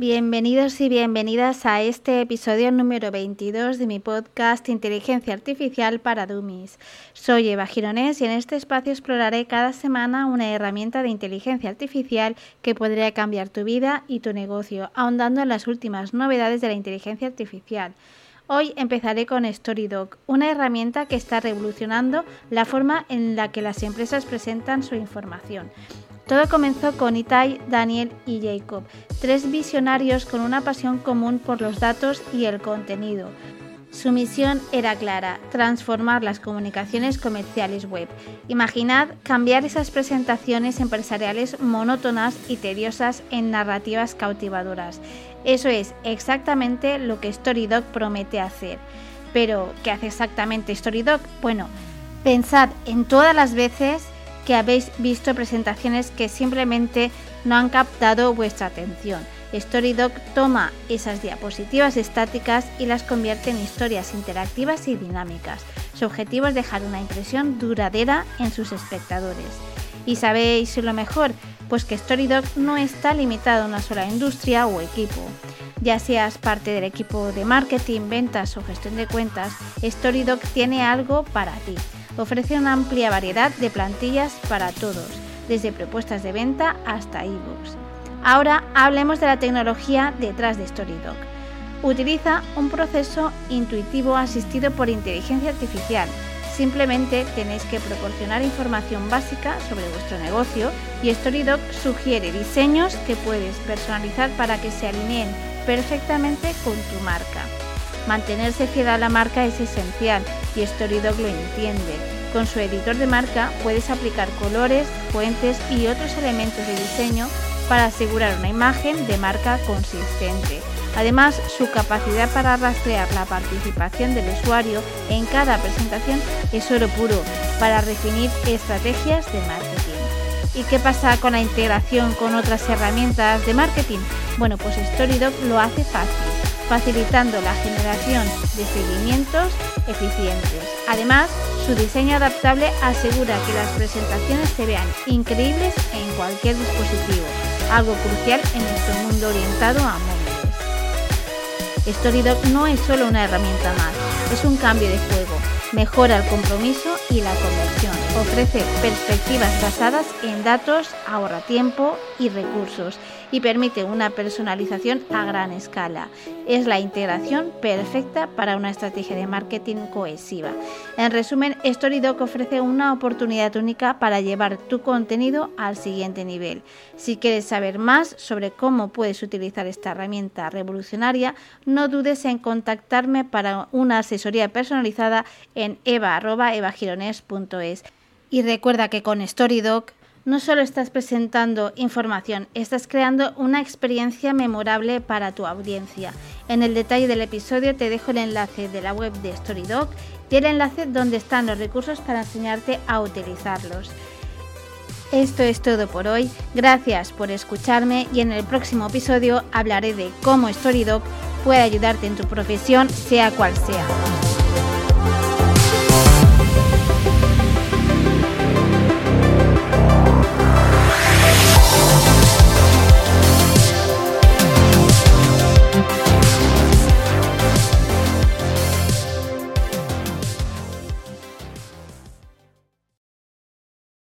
Bienvenidos y bienvenidas a este episodio número 22 de mi podcast Inteligencia Artificial para Dummies. Soy Eva Gironés y en este espacio exploraré cada semana una herramienta de inteligencia artificial que podría cambiar tu vida y tu negocio, ahondando en las últimas novedades de la inteligencia artificial. Hoy empezaré con StoryDoc, una herramienta que está revolucionando la forma en la que las empresas presentan su información. Todo comenzó con Itai, Daniel y Jacob, tres visionarios con una pasión común por los datos y el contenido. Su misión era clara, transformar las comunicaciones comerciales web. Imaginad cambiar esas presentaciones empresariales monótonas y tediosas en narrativas cautivadoras. Eso es exactamente lo que StoryDoc promete hacer. Pero, ¿qué hace exactamente StoryDoc? Bueno, pensad en todas las veces que habéis visto presentaciones que simplemente no han captado vuestra atención. StoryDoc toma esas diapositivas estáticas y las convierte en historias interactivas y dinámicas. Su objetivo es dejar una impresión duradera en sus espectadores. ¿Y sabéis lo mejor? Pues que StoryDoc no está limitado a una sola industria o equipo. Ya seas parte del equipo de marketing, ventas o gestión de cuentas, StoryDoc tiene algo para ti ofrece una amplia variedad de plantillas para todos, desde propuestas de venta hasta ebooks. Ahora hablemos de la tecnología detrás de StoryDoc. Utiliza un proceso intuitivo asistido por inteligencia artificial. Simplemente tenéis que proporcionar información básica sobre vuestro negocio y StoryDoc sugiere diseños que puedes personalizar para que se alineen perfectamente con tu marca. Mantenerse fiel a la marca es esencial y StoryDoc lo entiende. Con su editor de marca puedes aplicar colores, fuentes y otros elementos de diseño para asegurar una imagen de marca consistente. Además, su capacidad para rastrear la participación del usuario en cada presentación es oro puro para definir estrategias de marketing. ¿Y qué pasa con la integración con otras herramientas de marketing? Bueno, pues StoryDoc lo hace fácil facilitando la generación de seguimientos eficientes. Además, su diseño adaptable asegura que las presentaciones se vean increíbles en cualquier dispositivo, algo crucial en nuestro mundo orientado a móviles. StoryDoc no es solo una herramienta más, es un cambio de juego mejora el compromiso y la conversión, ofrece perspectivas basadas en datos, ahorra tiempo y recursos y permite una personalización a gran escala. Es la integración perfecta para una estrategia de marketing cohesiva. En resumen, StoryDoc ofrece una oportunidad única para llevar tu contenido al siguiente nivel. Si quieres saber más sobre cómo puedes utilizar esta herramienta revolucionaria, no dudes en contactarme para una asesoría personalizada en eva.evagirones.es. Y recuerda que con StoryDoc no solo estás presentando información, estás creando una experiencia memorable para tu audiencia. En el detalle del episodio te dejo el enlace de la web de StoryDoc y el enlace donde están los recursos para enseñarte a utilizarlos. Esto es todo por hoy, gracias por escucharme y en el próximo episodio hablaré de cómo StoryDoc puede ayudarte en tu profesión, sea cual sea.